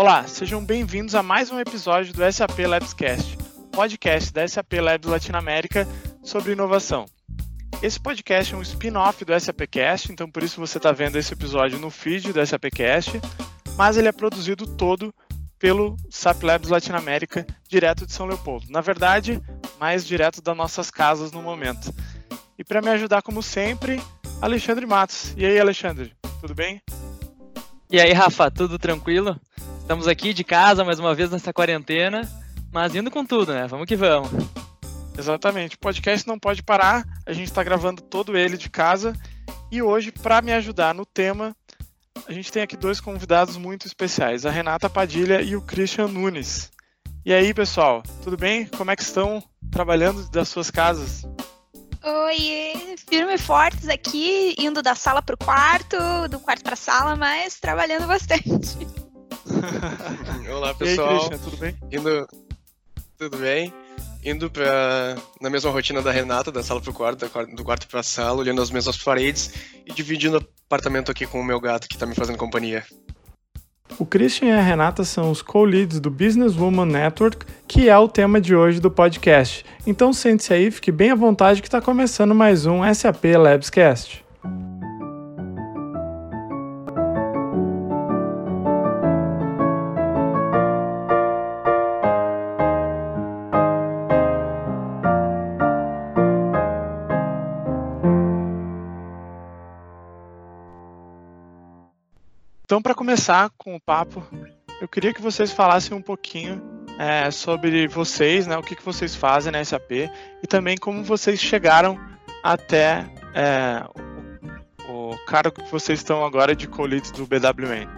Olá, sejam bem-vindos a mais um episódio do SAP Labscast, podcast da SAP Labs Latinoamérica sobre inovação. Esse podcast é um spin-off do SAPcast, então por isso você está vendo esse episódio no feed do SAPcast, mas ele é produzido todo pelo SAP Labs Latinoamérica, direto de São Leopoldo. Na verdade, mais direto das nossas casas no momento. E para me ajudar, como sempre, Alexandre Matos. E aí, Alexandre, tudo bem? E aí, Rafa, tudo tranquilo? Estamos aqui de casa mais uma vez nessa quarentena, mas indo com tudo, né? Vamos que vamos. Exatamente. O podcast não pode parar. A gente está gravando todo ele de casa. E hoje, para me ajudar no tema, a gente tem aqui dois convidados muito especiais, a Renata Padilha e o Christian Nunes. E aí, pessoal, tudo bem? Como é que estão trabalhando das suas casas? Oi, firme e fortes aqui, indo da sala para o quarto, do quarto para a sala, mas trabalhando bastante. Olá, pessoal. E aí, Christian, tudo bem? Indo... Tudo bem? Indo pra... na mesma rotina da Renata, da sala pro quarto, do quarto pra sala, olhando as mesmas paredes e dividindo o apartamento aqui com o meu gato que tá me fazendo companhia. O Christian e a Renata são os co-leads do Business Woman Network, que é o tema de hoje do podcast. Então sente-se aí, fique bem à vontade que está começando mais um SAP Labscast. Então, para começar com o papo, eu queria que vocês falassem um pouquinho é, sobre vocês, né, o que, que vocês fazem na SAP e também como vocês chegaram até é, o, o cargo que vocês estão agora de co-leads do BWN.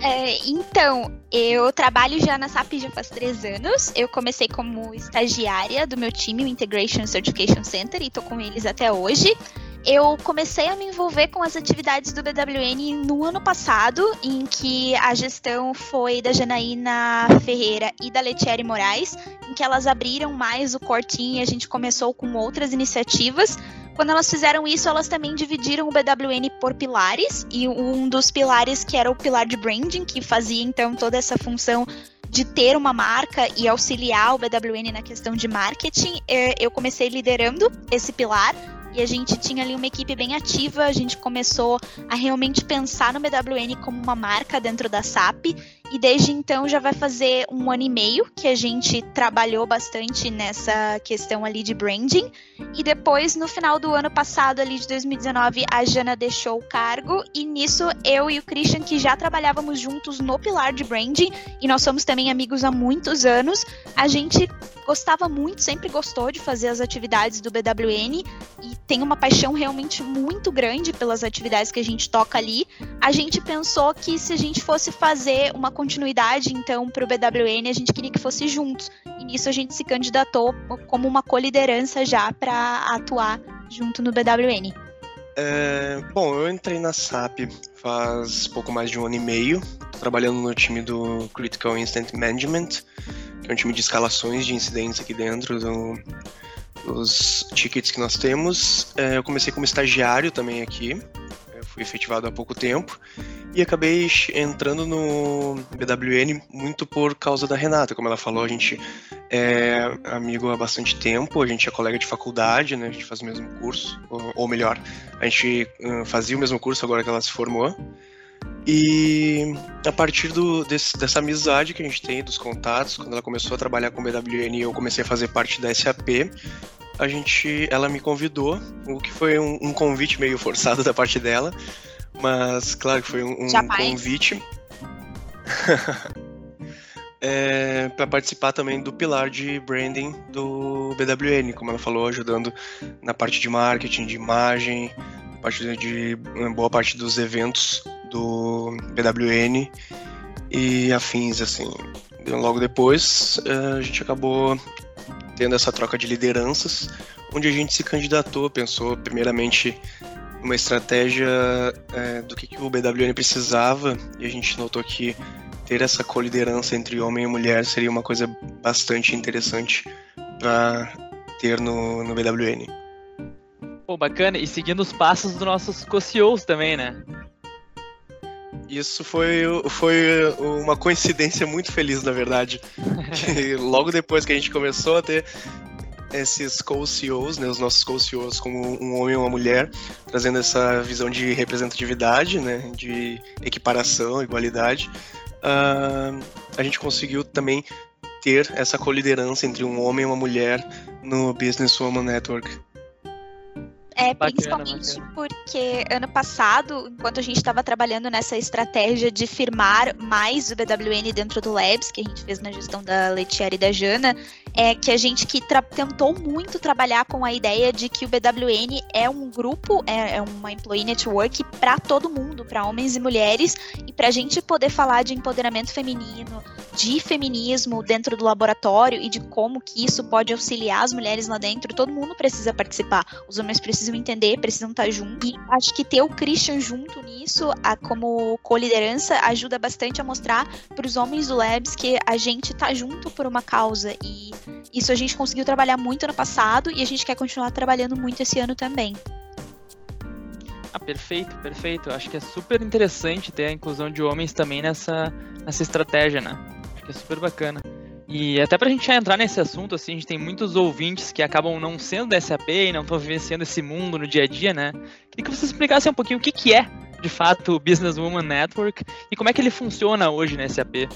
É, então, eu trabalho já na SAP já faz três anos. Eu comecei como estagiária do meu time, o Integration Certification Center, e estou com eles até hoje eu comecei a me envolver com as atividades do BWN no ano passado, em que a gestão foi da Janaína Ferreira e da Letieri Moraes, em que elas abriram mais o cortinho e a gente começou com outras iniciativas. Quando elas fizeram isso, elas também dividiram o BWN por pilares, e um dos pilares que era o pilar de branding, que fazia então toda essa função de ter uma marca e auxiliar o BWN na questão de marketing, eh, eu comecei liderando esse pilar e a gente tinha ali uma equipe bem ativa, a gente começou a realmente pensar no BWN como uma marca dentro da SAP e desde então já vai fazer um ano e meio que a gente trabalhou bastante nessa questão ali de branding. E depois, no final do ano passado, ali de 2019, a Jana deixou o cargo. E nisso, eu e o Christian, que já trabalhávamos juntos no pilar de branding, e nós somos também amigos há muitos anos, a gente gostava muito, sempre gostou de fazer as atividades do BWN e tem uma paixão realmente muito grande pelas atividades que a gente toca ali. A gente pensou que se a gente fosse fazer uma continuidade, então, para o BWN, a gente queria que fosse juntos. E nisso a gente se candidatou como uma coliderança já para atuar junto no BWN. É, bom, eu entrei na SAP faz pouco mais de um ano e meio, trabalhando no time do Critical Instant Management, que é um time de escalações de incidentes aqui dentro do, dos tickets que nós temos. É, eu comecei como estagiário também aqui, efetivado há pouco tempo e acabei entrando no BWN muito por causa da Renata, como ela falou, a gente é amigo há bastante tempo, a gente é colega de faculdade, né? A gente faz o mesmo curso, ou, ou melhor, a gente fazia o mesmo curso agora que ela se formou. E a partir do, desse, dessa amizade que a gente tem, dos contatos, quando ela começou a trabalhar com o BWN eu comecei a fazer parte da SAP, a gente, ela me convidou, o que foi um, um convite meio forçado da parte dela, mas claro que foi um, um convite. é, para participar também do pilar de branding do BWN, como ela falou, ajudando na parte de marketing, de imagem, parte de boa parte dos eventos do BWN e afins assim. Logo depois é, a gente acabou tendo essa troca de lideranças, onde a gente se candidatou, pensou primeiramente uma estratégia é, do que, que o BWN precisava e a gente notou que ter essa coliderança entre homem e mulher seria uma coisa bastante interessante para ter no, no BWN. Pô, bacana. E seguindo os passos dos nossos co também, né? Isso foi, foi uma coincidência muito feliz, na verdade. logo depois que a gente começou a ter esses co-CEOs, né, os nossos co-CEOs como um homem e uma mulher, trazendo essa visão de representatividade, né, de equiparação, igualdade, uh, a gente conseguiu também ter essa coliderança entre um homem e uma mulher no Business Woman Network. É, bacana, principalmente bacana. porque ano passado, enquanto a gente estava trabalhando nessa estratégia de firmar mais o BWN dentro do Labs, que a gente fez na gestão da Letieri e da Jana, é que a gente que tentou muito trabalhar com a ideia de que o BWN é um grupo, é, é uma employee network para todo mundo, para homens e mulheres, e para a gente poder falar de empoderamento feminino, de feminismo dentro do laboratório e de como que isso pode auxiliar as mulheres lá dentro, todo mundo precisa participar. Os homens precisam entender, precisam estar juntos. E acho que ter o Christian junto nisso, a, como co-liderança, ajuda bastante a mostrar para os homens do Labs que a gente tá junto por uma causa. E isso a gente conseguiu trabalhar muito ano passado e a gente quer continuar trabalhando muito esse ano também. Ah, perfeito, perfeito. Acho que é super interessante ter a inclusão de homens também nessa, nessa estratégia, né? Acho que é super bacana. E até pra gente já entrar nesse assunto, assim, a gente tem muitos ouvintes que acabam não sendo da SAP e não estão vivenciando esse mundo no dia a dia, né? Queria que vocês explicassem um pouquinho o que, que é, de fato, o Business Woman Network e como é que ele funciona hoje na SAP.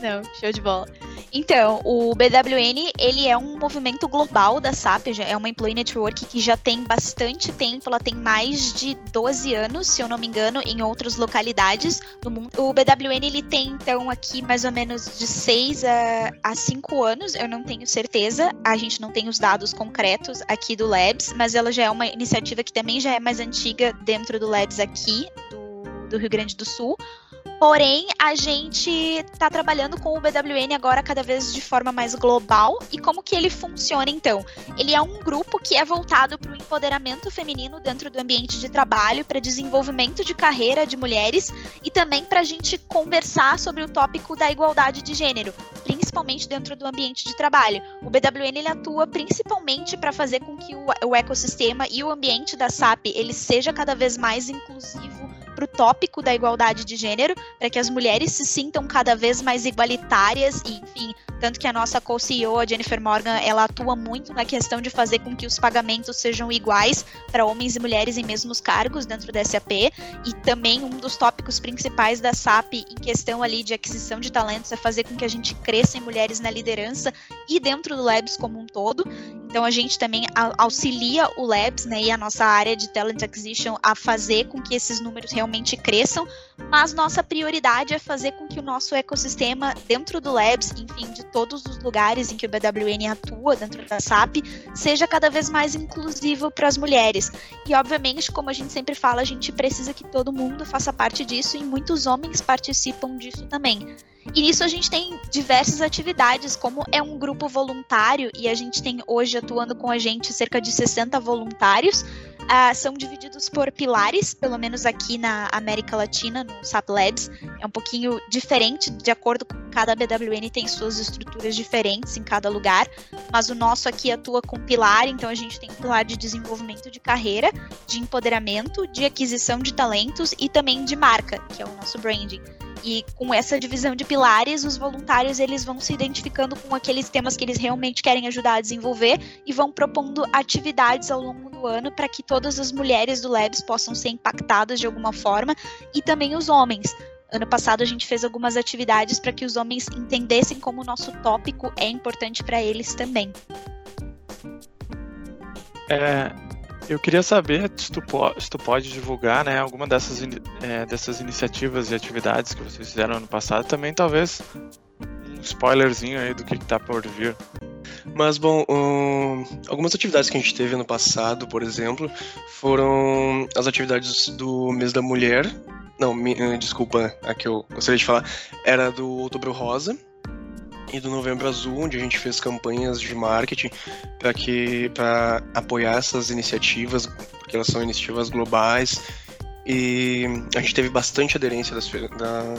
Não, show de bola. Então, o BWN, ele é um movimento global da SAP, é uma employee network que já tem bastante tempo, ela tem mais de 12 anos, se eu não me engano, em outras localidades do mundo. O BWN, ele tem, então, aqui mais ou menos de 6 a, a 5 anos, eu não tenho certeza, a gente não tem os dados concretos aqui do Labs, mas ela já é uma iniciativa que também já é mais antiga dentro do Labs aqui, do, do Rio Grande do Sul. Porém, a gente está trabalhando com o BWN agora cada vez de forma mais global. E como que ele funciona então? Ele é um grupo que é voltado para o empoderamento feminino dentro do ambiente de trabalho, para desenvolvimento de carreira de mulheres e também para a gente conversar sobre o tópico da igualdade de gênero, principalmente dentro do ambiente de trabalho. O BWN ele atua principalmente para fazer com que o, o ecossistema e o ambiente da SAP ele seja cada vez mais inclusivo para o tópico da igualdade de gênero, para que as mulheres se sintam cada vez mais igualitárias e, enfim, tanto que a nossa co-CEO, a Jennifer Morgan, ela atua muito na questão de fazer com que os pagamentos sejam iguais para homens e mulheres em mesmos cargos dentro da SAP e também um dos tópicos principais da SAP em questão ali de aquisição de talentos é fazer com que a gente cresça em mulheres na liderança e dentro do Labs como um todo. Então a gente também auxilia o Labs, né, e a nossa área de talent acquisition a fazer com que esses números realmente cresçam, mas nossa prioridade é fazer com que o nosso ecossistema dentro do Labs, enfim, todos os lugares em que o BWN atua dentro da SAP, seja cada vez mais inclusivo para as mulheres. E obviamente, como a gente sempre fala, a gente precisa que todo mundo faça parte disso e muitos homens participam disso também. E nisso a gente tem diversas atividades, como é um grupo voluntário, e a gente tem hoje atuando com a gente cerca de 60 voluntários. Uh, são divididos por pilares, pelo menos aqui na América Latina, no SAP Labs. É um pouquinho diferente, de acordo com cada BWN, tem suas estruturas diferentes em cada lugar, mas o nosso aqui atua com pilar, então a gente tem um pilar de desenvolvimento de carreira, de empoderamento, de aquisição de talentos e também de marca, que é o nosso branding. E com essa divisão de pilares, os voluntários eles vão se identificando com aqueles temas que eles realmente querem ajudar a desenvolver e vão propondo atividades ao longo do ano para que todas as mulheres do Labs possam ser impactadas de alguma forma e também os homens. Ano passado a gente fez algumas atividades para que os homens entendessem como o nosso tópico é importante para eles também. É, eu queria saber se tu, se tu pode divulgar né, alguma dessas, é, dessas iniciativas e atividades que vocês fizeram ano passado. Também, talvez, um spoilerzinho aí do que, está por vir. Mas, bom, um, algumas atividades que a gente teve ano passado, por exemplo, foram as atividades do mês da mulher. Não, me, eh, desculpa, a que eu gostaria de falar. Era do Outubro Rosa, e do Novembro Azul, onde a gente fez campanhas de marketing para que para apoiar essas iniciativas, porque elas são iniciativas globais. E a gente teve bastante aderência das, da,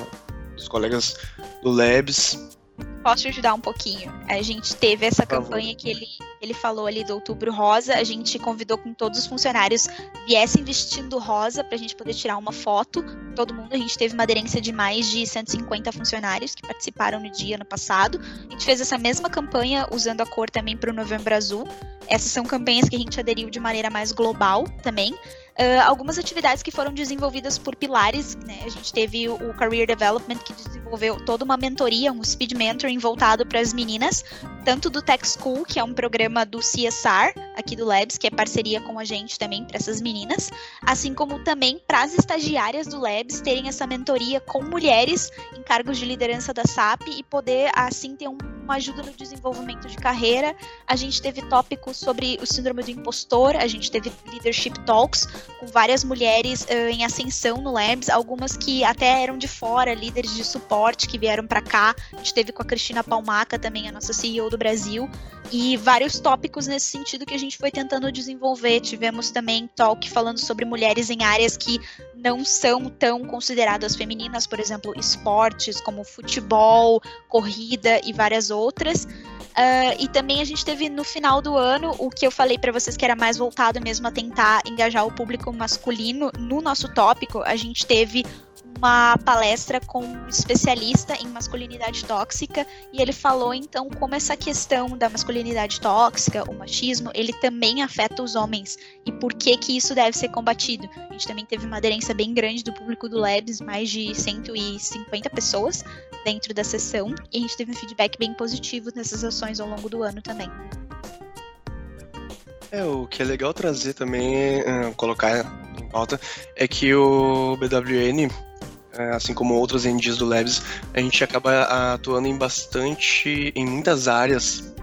dos colegas do Labs. Posso te ajudar um pouquinho? A gente teve essa campanha que ele ele falou ali do Outubro Rosa, a gente convidou com todos os funcionários viessem vestindo rosa para a gente poder tirar uma foto. Todo mundo, a gente teve uma aderência de mais de 150 funcionários que participaram no dia no passado. A gente fez essa mesma campanha usando a cor também para o Novembro Azul. Essas são campanhas que a gente aderiu de maneira mais global também. Uh, algumas atividades que foram desenvolvidas por pilares, né? A gente teve o Career Development, que desenvolveu toda uma mentoria, um speed mentoring voltado para as meninas, tanto do Tech School, que é um programa do CSR, aqui do Labs, que é parceria com a gente também para essas meninas, assim como também para as estagiárias do Labs terem essa mentoria com mulheres em cargos de liderança da SAP e poder, assim, ter um, ajuda no desenvolvimento de carreira. A gente teve tópicos sobre o síndrome do impostor, a gente teve leadership talks, com várias mulheres uh, em ascensão no Labs, algumas que até eram de fora, líderes de suporte que vieram para cá. A gente teve com a Cristina Palmaca também, a nossa CEO do Brasil, e vários tópicos nesse sentido que a gente foi tentando desenvolver. Tivemos também talk falando sobre mulheres em áreas que não são tão consideradas femininas, por exemplo, esportes como futebol, corrida e várias outras. Uh, e também a gente teve no final do ano o que eu falei para vocês que era mais voltado mesmo a tentar engajar o público masculino no nosso tópico. A gente teve uma palestra com um especialista em masculinidade tóxica e ele falou então como essa questão da masculinidade tóxica, o machismo, ele também afeta os homens e por que que isso deve ser combatido. A gente também teve uma aderência bem grande do público do Labs, mais de 150 pessoas dentro da sessão e a gente teve um feedback bem positivo nessas ações ao longo do ano também. É, o que é legal trazer também, uh, colocar em pauta, é que o BWN assim como outros NDs do Labs, a gente acaba atuando em bastante, em muitas áreas,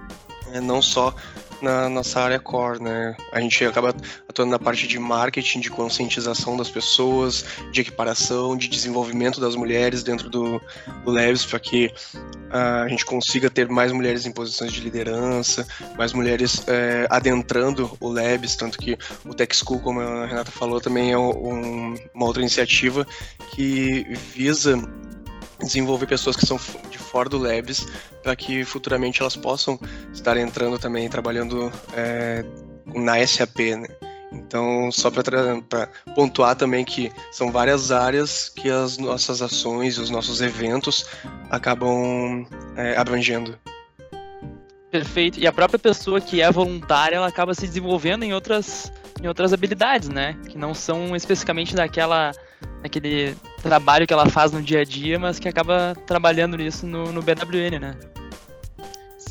né, não só na nossa área core, né? A gente acaba atuando na parte de marketing, de conscientização das pessoas, de equiparação, de desenvolvimento das mulheres dentro do, do Labs, para que uh, a gente consiga ter mais mulheres em posições de liderança, mais mulheres é, adentrando o Labs, tanto que o Tech School, como a Renata falou, também é um, uma outra iniciativa que visa desenvolver pessoas que são de fora do Labs para que futuramente elas possam estar entrando também, trabalhando é, na SAP, né? Então, só para pontuar também que são várias áreas que as nossas ações e os nossos eventos acabam é, abrangendo. Perfeito. E a própria pessoa que é voluntária, ela acaba se desenvolvendo em outras, em outras habilidades, né? Que não são especificamente daquela naquele trabalho que ela faz no dia a dia, mas que acaba trabalhando nisso no, no BWN, né?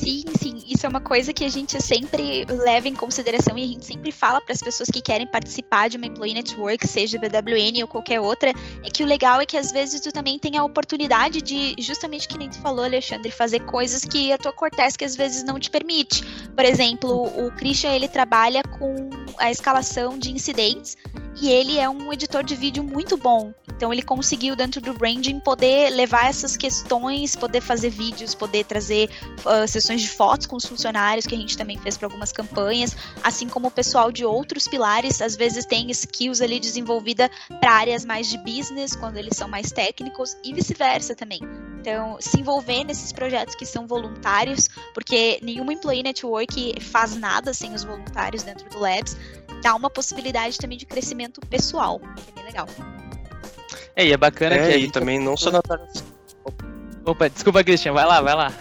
Sim, sim, isso é uma coisa que a gente sempre leva em consideração e a gente sempre fala para as pessoas que querem participar de uma Employee Network, seja BWN ou qualquer outra, é que o legal é que às vezes tu também tem a oportunidade de, justamente que nem tu falou, Alexandre, fazer coisas que a tua Cortez que às vezes não te permite. Por exemplo, o Christian, ele trabalha com a escalação de incidentes e ele é um editor de vídeo muito bom. Então ele conseguiu dentro do branding poder levar essas questões, poder fazer vídeos, poder trazer uh, sessões de fotos com os funcionários que a gente também fez para algumas campanhas, assim como o pessoal de outros pilares às vezes tem skills ali desenvolvida para áreas mais de business quando eles são mais técnicos e vice-versa também. Então, se envolver nesses projetos que são voluntários, porque nenhuma employee network faz nada sem os voluntários dentro do Labs dá uma possibilidade também de crescimento pessoal, que é bem legal. É, e é bacana é, que. E também não só na. Opa, desculpa, Christian, vai lá, vai lá.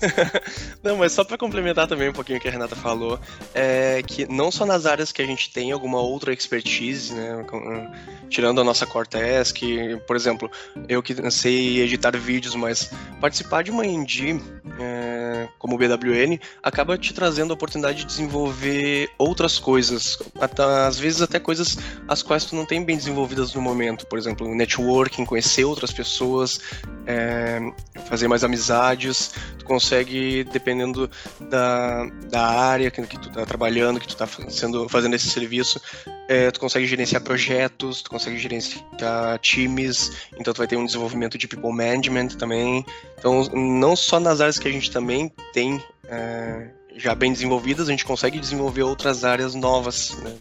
não, mas só para complementar também um pouquinho o que a Renata falou, é que não só nas áreas que a gente tem alguma outra expertise, né, tirando a nossa Cortez, que, por exemplo, eu que sei editar vídeos, mas participar de uma indie é, como o BWN acaba te trazendo a oportunidade de desenvolver outras coisas, até, às vezes até coisas as quais tu não tem bem desenvolvidas no momento, por exemplo, networking, conhecer outras pessoas, é, fazer mais amizades, tu consegue, dependendo da, da área que, que tu está trabalhando, que tu está fazendo, fazendo esse serviço, é, tu consegue gerenciar projetos, tu consegue gerenciar times, então tu vai ter um desenvolvimento de people management também. Então, não só nas áreas que a gente também tem é, já bem desenvolvidas, a gente consegue desenvolver outras áreas novas. Né?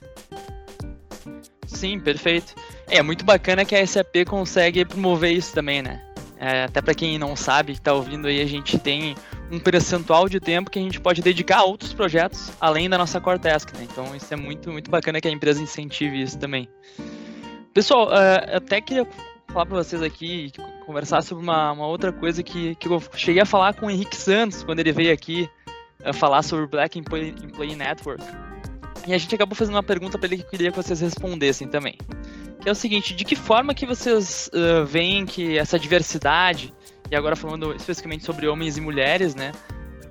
Sim, perfeito. É muito bacana que a SAP consegue promover isso também, né? É, até para quem não sabe, que tá ouvindo aí, a gente tem um percentual de tempo que a gente pode dedicar a outros projetos além da nossa core task, né? Então isso é muito, muito bacana que a empresa incentive isso também. Pessoal, uh, até queria falar para vocês aqui, conversar sobre uma, uma outra coisa que, que eu cheguei a falar com o Henrique Santos quando ele veio aqui uh, falar sobre Black Employee, Employee Network. E a gente acabou fazendo uma pergunta para ele que eu queria que vocês respondessem também. Que é o seguinte, de que forma que vocês uh, veem que essa diversidade e agora falando especificamente sobre homens e mulheres, né,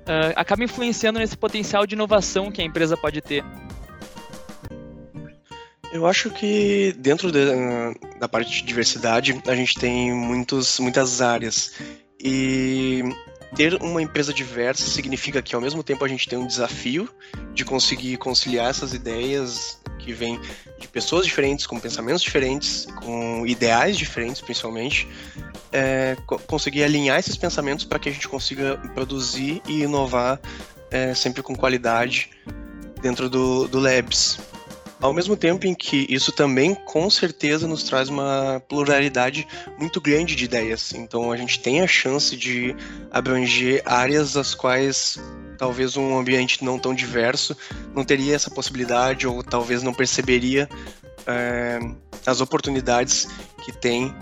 uh, acaba influenciando nesse potencial de inovação que a empresa pode ter. Eu acho que dentro de, da parte de diversidade a gente tem muitos, muitas áreas e ter uma empresa diversa significa que ao mesmo tempo a gente tem um desafio de conseguir conciliar essas ideias que vêm de pessoas diferentes, com pensamentos diferentes, com ideais diferentes principalmente, é, conseguir alinhar esses pensamentos para que a gente consiga produzir e inovar é, sempre com qualidade dentro do, do Labs. Ao mesmo tempo em que isso também, com certeza, nos traz uma pluralidade muito grande de ideias. Então, a gente tem a chance de abranger áreas as quais talvez um ambiente não tão diverso não teria essa possibilidade ou talvez não perceberia é, as oportunidades que tem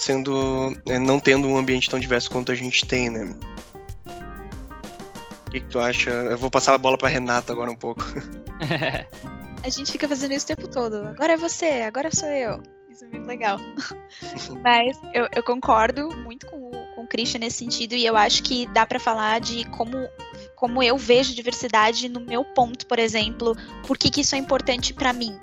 sendo é, não tendo um ambiente tão diverso quanto a gente tem, né? O que, que tu acha? Eu vou passar a bola para Renata agora um pouco. a gente fica fazendo isso o tempo todo. Agora é você, agora sou eu. Isso é muito legal. Mas eu, eu, concordo muito com o, com o Christian nesse sentido e eu acho que dá para falar de como como eu vejo diversidade no meu ponto, por exemplo, por que, que isso é importante para mim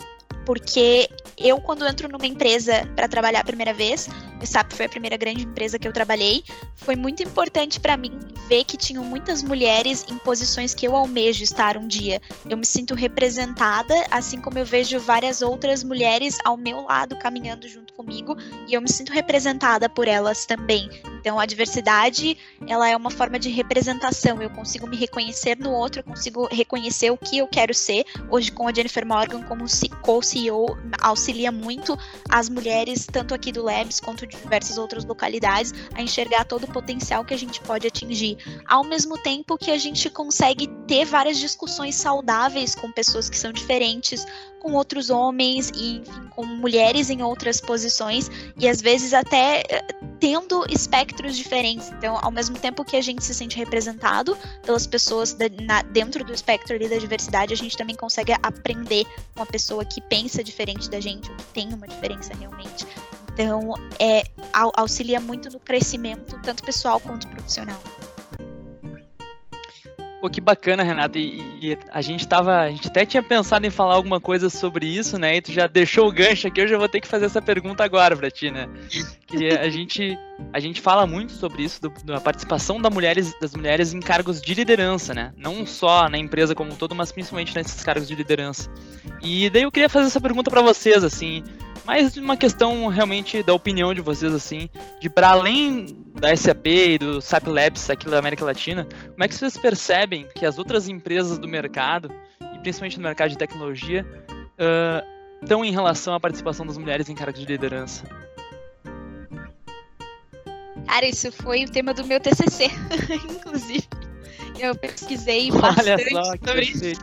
porque eu, quando entro numa empresa para trabalhar a primeira vez, o SAP foi a primeira grande empresa que eu trabalhei, foi muito importante para mim ver que tinham muitas mulheres em posições que eu almejo estar um dia. Eu me sinto representada, assim como eu vejo várias outras mulheres ao meu lado caminhando junto comigo, e eu me sinto representada por elas também. Então, a diversidade, ela é uma forma de representação. Eu consigo me reconhecer no outro, eu consigo reconhecer o que eu quero ser. Hoje, com a Jennifer Morgan como co-CEO, auxilia muito as mulheres, tanto aqui do Labs quanto de diversas outras localidades, a enxergar todo o potencial que a gente pode atingir. Ao mesmo tempo que a gente consegue ter várias discussões saudáveis com pessoas que são diferentes, com outros homens e enfim, com mulheres em outras posições e às vezes até eh, tendo espectros diferentes. Então, ao mesmo tempo que a gente se sente representado pelas pessoas da, na, dentro do espectro ali da diversidade, a gente também consegue aprender com uma pessoa que pensa diferente da gente, ou que tem uma diferença realmente. Então, é, auxilia muito no crescimento, tanto pessoal quanto profissional. Pô, que bacana, Renata. E, e, a gente tava. A gente até tinha pensado em falar alguma coisa sobre isso, né? E tu já deixou o gancho aqui, eu já vou ter que fazer essa pergunta agora pra ti, né? Que a gente, a gente fala muito sobre isso, do, da participação da mulheres, das mulheres em cargos de liderança, né? Não só na empresa como um todo, mas principalmente nesses cargos de liderança. E daí eu queria fazer essa pergunta para vocês, assim mais uma questão realmente da opinião de vocês, assim, de para além da SAP e do SAP Labs aqui da América Latina, como é que vocês percebem que as outras empresas do mercado, e principalmente no mercado de tecnologia, uh, estão em relação à participação das mulheres em cargos de liderança? Cara, isso foi o tema do meu TCC, inclusive. Eu pesquisei bastante Olha só, sobre isso.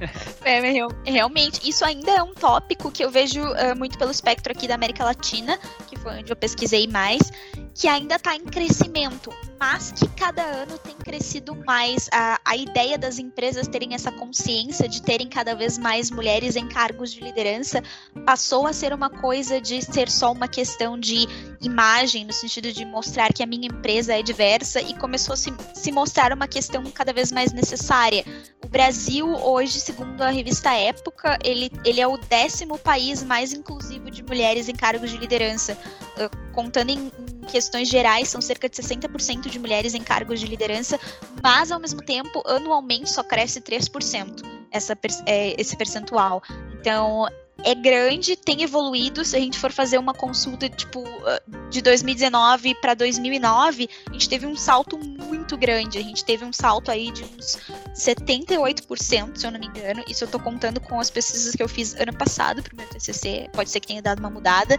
É, realmente, isso ainda é um tópico que eu vejo uh, muito pelo espectro aqui da América Latina, que foi onde eu pesquisei mais, que ainda está em crescimento, mas que cada ano tem crescido mais. A, a ideia das empresas terem essa consciência de terem cada vez mais mulheres em cargos de liderança passou a ser uma coisa de ser só uma questão de imagem, no sentido de mostrar que a minha empresa é diversa, e começou a se, se mostrar uma questão cada vez mais necessária. O Brasil, hoje, segundo a revista Época, ele, ele é o décimo país mais inclusivo de mulheres em cargos de liderança. Uh, contando em questões gerais, são cerca de 60% de mulheres em cargos de liderança, mas ao mesmo tempo, anualmente só cresce 3% essa, é, esse percentual. Então, é grande, tem evoluído. Se a gente for fazer uma consulta tipo de 2019 para 2009, a gente teve um salto muito grande. A gente teve um salto aí de uns 78%, se eu não me engano. Isso eu tô contando com as pesquisas que eu fiz ano passado pro meu TCC. Pode ser que tenha dado uma mudada.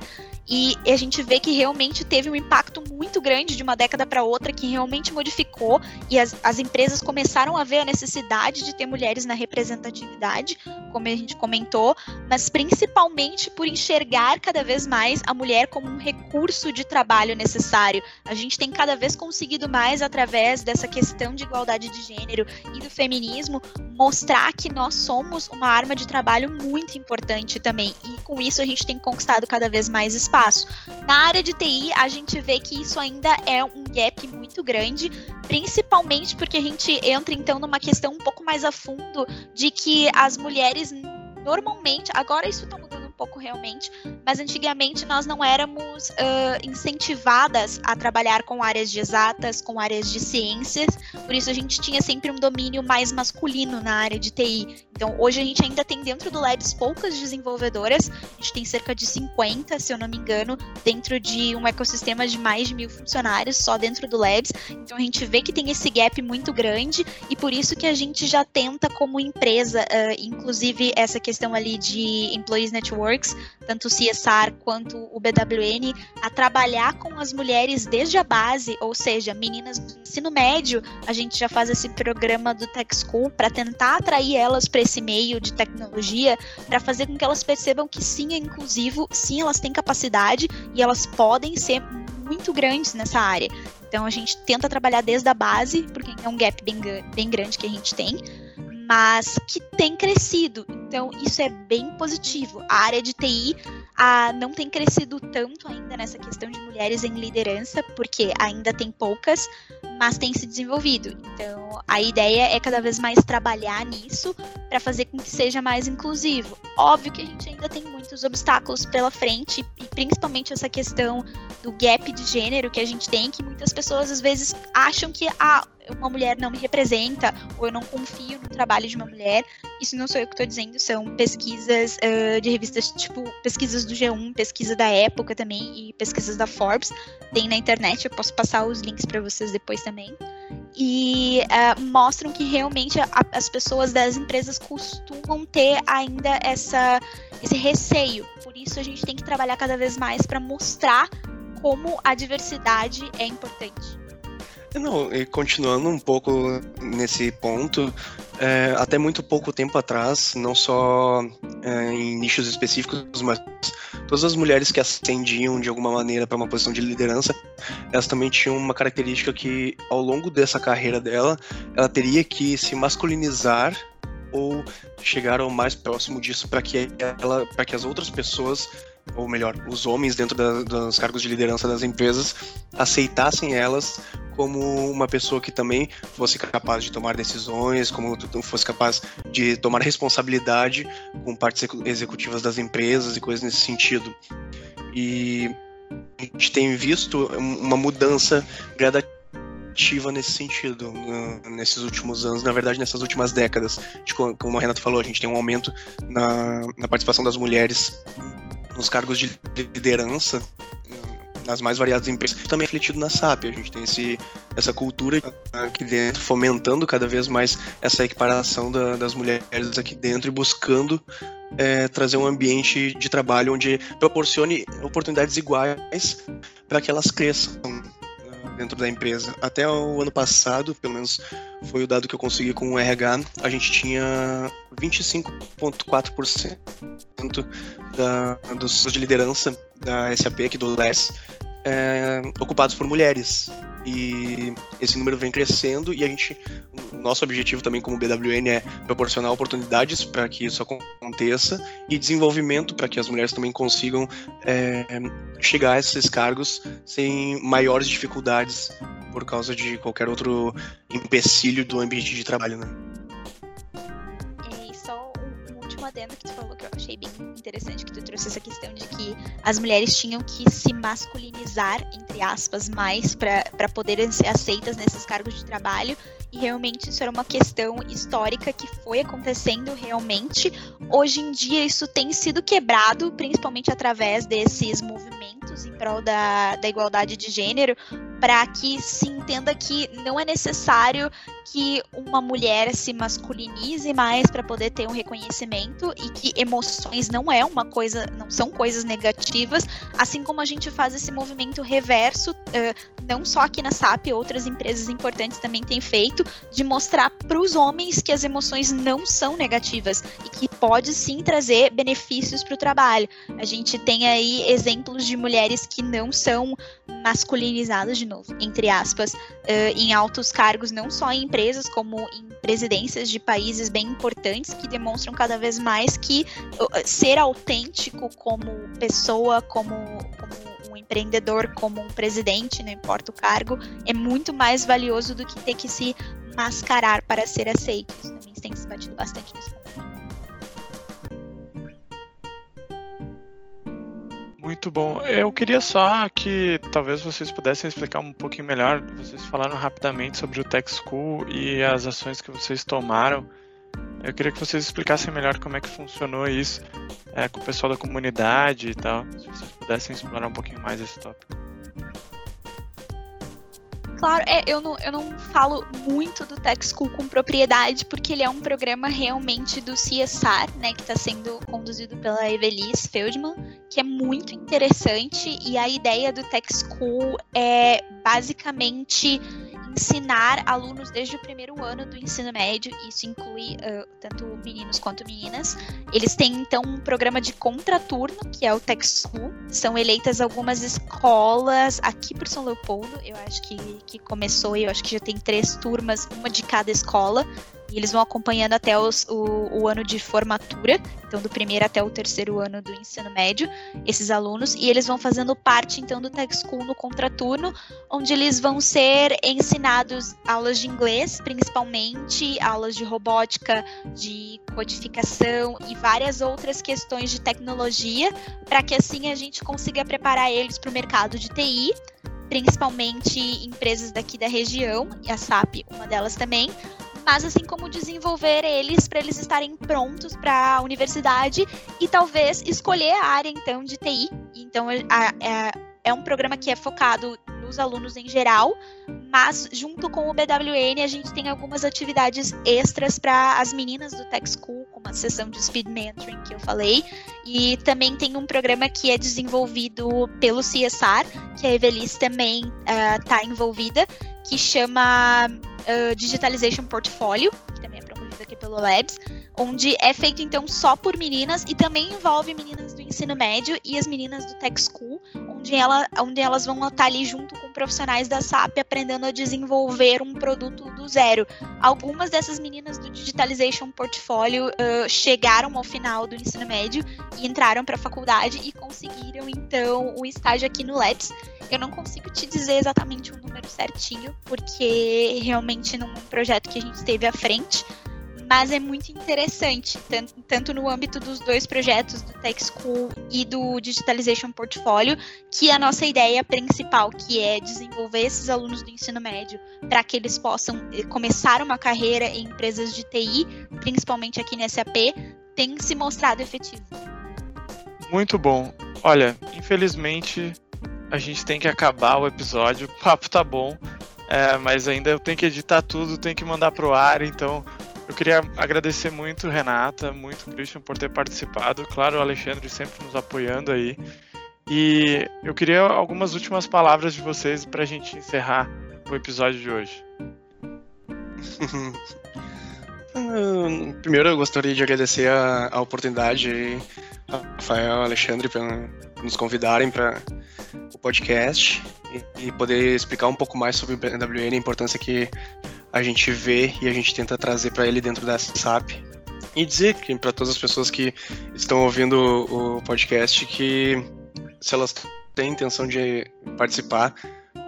E a gente vê que realmente teve um impacto muito grande de uma década para outra, que realmente modificou e as, as empresas começaram a ver a necessidade de ter mulheres na representatividade, como a gente comentou, mas principalmente por enxergar cada vez mais a mulher como um recurso de trabalho necessário. A gente tem cada vez conseguido mais, através dessa questão de igualdade de gênero e do feminismo, mostrar que nós somos uma arma de trabalho muito importante também. E com isso a gente tem conquistado cada vez mais espaço. Na área de TI, a gente vê que isso ainda é um gap muito grande, principalmente porque a gente entra então numa questão um pouco mais a fundo de que as mulheres normalmente, agora isso está pouco realmente, mas antigamente nós não éramos uh, incentivadas a trabalhar com áreas de exatas, com áreas de ciências, por isso a gente tinha sempre um domínio mais masculino na área de TI. Então hoje a gente ainda tem dentro do Labs poucas desenvolvedoras, a gente tem cerca de 50, se eu não me engano, dentro de um ecossistema de mais de mil funcionários só dentro do Labs. Então a gente vê que tem esse gap muito grande e por isso que a gente já tenta como empresa, uh, inclusive essa questão ali de Employees Network Tanto o CSR quanto o BWN, a trabalhar com as mulheres desde a base, ou seja, meninas do ensino médio, a gente já faz esse programa do Tech School para tentar atrair elas para esse meio de tecnologia, para fazer com que elas percebam que sim é inclusivo, sim elas têm capacidade e elas podem ser muito grandes nessa área. Então a gente tenta trabalhar desde a base, porque é um gap bem, bem grande que a gente tem mas que tem crescido. Então, isso é bem positivo. A área de TI a, não tem crescido tanto ainda nessa questão de mulheres em liderança, porque ainda tem poucas, mas tem se desenvolvido. Então, a ideia é cada vez mais trabalhar nisso para fazer com que seja mais inclusivo. Óbvio que a gente ainda tem muitos obstáculos pela frente, e principalmente essa questão do gap de gênero que a gente tem, que muitas pessoas às vezes acham que ah, uma mulher não me representa ou eu não confio no trabalho de uma mulher. Isso não sou eu que estou dizendo, são pesquisas uh, de revistas tipo pesquisas do G1, pesquisa da época também e pesquisas da Forbes. Tem na internet, eu posso passar os links para vocês depois também. E uh, mostram que realmente a, as pessoas das empresas costumam ter ainda essa, esse receio. Por isso a gente tem que trabalhar cada vez mais para mostrar como a diversidade é importante. Não, e continuando um pouco nesse ponto, é, até muito pouco tempo atrás, não só é, em nichos específicos, mas todas as mulheres que ascendiam de alguma maneira para uma posição de liderança, elas também tinham uma característica que, ao longo dessa carreira dela, ela teria que se masculinizar ou chegar ao mais próximo disso para que ela, para que as outras pessoas ou melhor, os homens dentro da, dos cargos de liderança das empresas aceitassem elas como uma pessoa que também fosse capaz de tomar decisões, como fosse capaz de tomar responsabilidade com partes executivas das empresas e coisas nesse sentido. E a gente tem visto uma mudança gradativa nesse sentido nesses últimos anos, na verdade nessas últimas décadas. Como a Renata falou, a gente tem um aumento na, na participação das mulheres nos cargos de liderança nas mais variadas empresas, também é refletido na SAP. A gente tem esse, essa cultura aqui dentro, fomentando cada vez mais essa equiparação da, das mulheres aqui dentro e buscando é, trazer um ambiente de trabalho onde proporcione oportunidades iguais para que elas cresçam dentro da empresa. Até o ano passado, pelo menos foi o dado que eu consegui com o RH, a gente tinha 25,4% da, dos de liderança da SAP aqui do LES é, ocupados por mulheres. E esse número vem crescendo e a gente, nosso objetivo também como BWN é proporcionar oportunidades para que isso aconteça e desenvolvimento para que as mulheres também consigam é, chegar a esses cargos sem maiores dificuldades por causa de qualquer outro empecilho do ambiente de trabalho, né? Adendo que tu falou que eu achei bem interessante que tu trouxe essa questão de que as mulheres tinham que se masculinizar, entre aspas, mais para poderem ser aceitas nesses cargos de trabalho. E realmente isso era uma questão histórica que foi acontecendo realmente. Hoje em dia isso tem sido quebrado, principalmente através desses movimentos em prol da, da igualdade de gênero, para que se entenda que não é necessário que uma mulher se masculinize mais para poder ter um reconhecimento e que emoções não é uma coisa, não são coisas negativas, assim como a gente faz esse movimento reverso, uh, não só aqui na SAP, outras empresas importantes também têm feito, de mostrar para os homens que as emoções não são negativas e que pode sim trazer benefícios para o trabalho. A gente tem aí exemplos de mulheres que não são masculinizadas de novo, entre aspas, uh, em altos cargos, não só em empresas, como em presidências de países bem importantes, que demonstram cada vez mais que uh, ser autêntico como pessoa, como, como um empreendedor, como um presidente, não importa o cargo, é muito mais valioso do que ter que se mascarar para ser aceito. Também tem se batido bastante ponto. Muito bom. Eu queria só que talvez vocês pudessem explicar um pouquinho melhor. Vocês falaram rapidamente sobre o Tech School e as ações que vocês tomaram. Eu queria que vocês explicassem melhor como é que funcionou isso é, com o pessoal da comunidade e tal. Se vocês pudessem explorar um pouquinho mais esse tópico. Claro, é, eu, não, eu não falo muito do Tech School com propriedade, porque ele é um programa realmente do CSR, né, que está sendo conduzido pela Evelise Feldman, que é muito interessante, e a ideia do Tech School é basicamente ensinar alunos desde o primeiro ano do ensino médio, isso inclui uh, tanto meninos quanto meninas. Eles têm então um programa de contraturno, que é o Tech School. São eleitas algumas escolas aqui por São Leopoldo, eu acho que, que começou, eu acho que já tem três turmas, uma de cada escola. E eles vão acompanhando até os, o, o, ano de formatura, então do primeiro até o terceiro ano do ensino médio, esses alunos, e eles vão fazendo parte então do Tech School no contraturno, onde eles vão ser ensinados aulas de inglês, principalmente, aulas de robótica, de codificação e várias outras questões de tecnologia, para que assim a gente consiga preparar eles para o mercado de TI principalmente empresas daqui da região, e a SAP, uma delas também, mas assim como desenvolver eles para eles estarem prontos para a universidade e talvez escolher a área então de TI. Então a, a, é um programa que é focado nos alunos em geral, mas junto com o BWN a gente tem algumas atividades extras para as meninas do Tech School, como a sessão de Speed Mentoring que eu falei, e também tem um programa que é desenvolvido pelo CSR, que a Evelise também está uh, envolvida, que chama uh, Digitalization Portfolio, que também é promovido aqui pelo Labs, onde é feito então só por meninas e também envolve meninas do ensino médio e as meninas do Tech School, onde, ela, onde elas vão estar ali junto profissionais da SAP aprendendo a desenvolver um produto do zero. Algumas dessas meninas do Digitalization Portfolio uh, chegaram ao final do ensino médio e entraram para a faculdade e conseguiram então o estágio aqui no Labs. Eu não consigo te dizer exatamente o número certinho, porque realmente não é um projeto que a gente teve à frente mas é muito interessante, tanto, tanto no âmbito dos dois projetos, do Tech School e do Digitalization Portfolio, que a nossa ideia principal, que é desenvolver esses alunos do ensino médio para que eles possam eh, começar uma carreira em empresas de TI, principalmente aqui na SAP, tem se mostrado efetivo. Muito bom. Olha, infelizmente a gente tem que acabar o episódio. O papo tá bom, é, mas ainda eu tenho que editar tudo, tenho que mandar pro ar, então eu queria agradecer muito, Renata, muito, Christian, por ter participado. Claro, o Alexandre sempre nos apoiando aí. E eu queria algumas últimas palavras de vocês para a gente encerrar o episódio de hoje. Primeiro, eu gostaria de agradecer a, a oportunidade, Rafael e Alexandre, por nos convidarem para o podcast e, e, poder explicar um pouco mais sobre o BWN, a importância que a gente vê e a gente tenta trazer para ele dentro da SAP. E dizer para todas as pessoas que estão ouvindo o podcast que se elas têm intenção de participar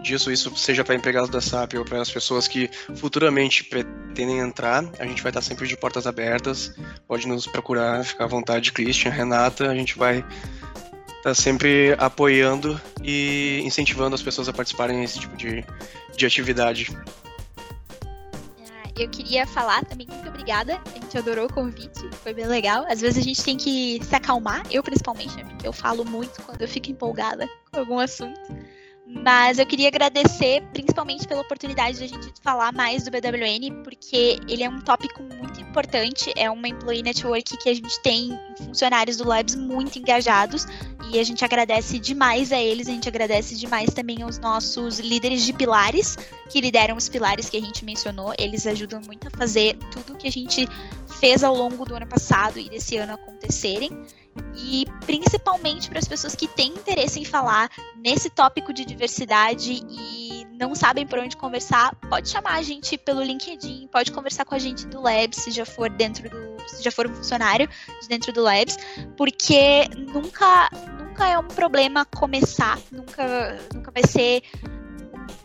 disso, isso seja para empregados da SAP ou para as pessoas que futuramente pretendem entrar, a gente vai estar sempre de portas abertas. Pode nos procurar, ficar à vontade, Christian, Renata, a gente vai estar sempre apoiando e incentivando as pessoas a participarem desse tipo de, de atividade eu queria falar também muito obrigada. A gente adorou o convite, foi bem legal. Às vezes a gente tem que se acalmar, eu principalmente, né? Porque eu falo muito quando eu fico empolgada com algum assunto. Mas eu queria agradecer principalmente pela oportunidade de a gente falar mais do BWN, porque ele é um tópico importante, é uma employee network que a gente tem funcionários do Labs muito engajados e a gente agradece demais a eles, a gente agradece demais também aos nossos líderes de pilares, que lideram os pilares que a gente mencionou, eles ajudam muito a fazer tudo que a gente fez ao longo do ano passado e desse ano acontecerem e principalmente para as pessoas que têm interesse em falar nesse tópico de diversidade e não sabem por onde conversar, pode chamar a gente pelo LinkedIn, pode conversar com a gente do Labs, se já for dentro do, se já for um funcionário de dentro do Labs, porque nunca nunca é um problema começar, nunca nunca vai ser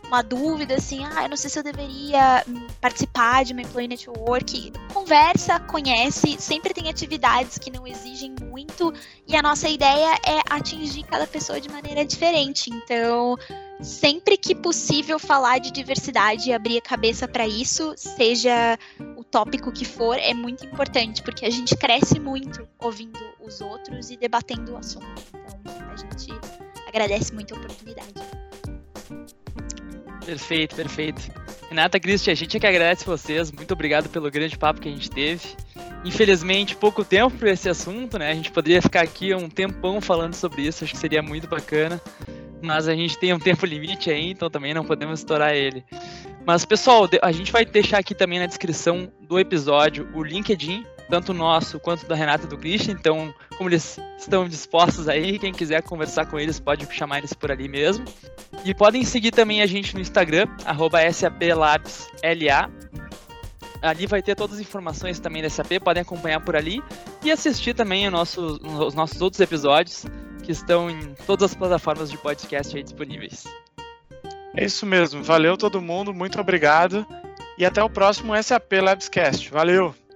uma dúvida, assim, ah, eu não sei se eu deveria participar de uma employee network, conversa, conhece, sempre tem atividades que não exigem muito e a nossa ideia é atingir cada pessoa de maneira diferente. Então, sempre que possível falar de diversidade e abrir a cabeça para isso, seja o tópico que for, é muito importante, porque a gente cresce muito ouvindo os outros e debatendo o assunto. Então, a gente agradece muito a oportunidade. Perfeito, perfeito. Renata, Cristian, a gente é que agradece vocês. Muito obrigado pelo grande papo que a gente teve. Infelizmente, pouco tempo para esse assunto, né? A gente poderia ficar aqui um tempão falando sobre isso, acho que seria muito bacana. Mas a gente tem um tempo limite aí, então também não podemos estourar ele. Mas, pessoal, a gente vai deixar aqui também na descrição do episódio o LinkedIn tanto nosso quanto da Renata e do Christian. Então, como eles estão dispostos aí, quem quiser conversar com eles pode chamar eles por ali mesmo. E podem seguir também a gente no Instagram, SAPLabsLA. Ali vai ter todas as informações também da SAP, podem acompanhar por ali e assistir também nosso, os nossos outros episódios que estão em todas as plataformas de podcast aí disponíveis. É isso mesmo. Valeu todo mundo, muito obrigado. E até o próximo SAP Labscast. Valeu!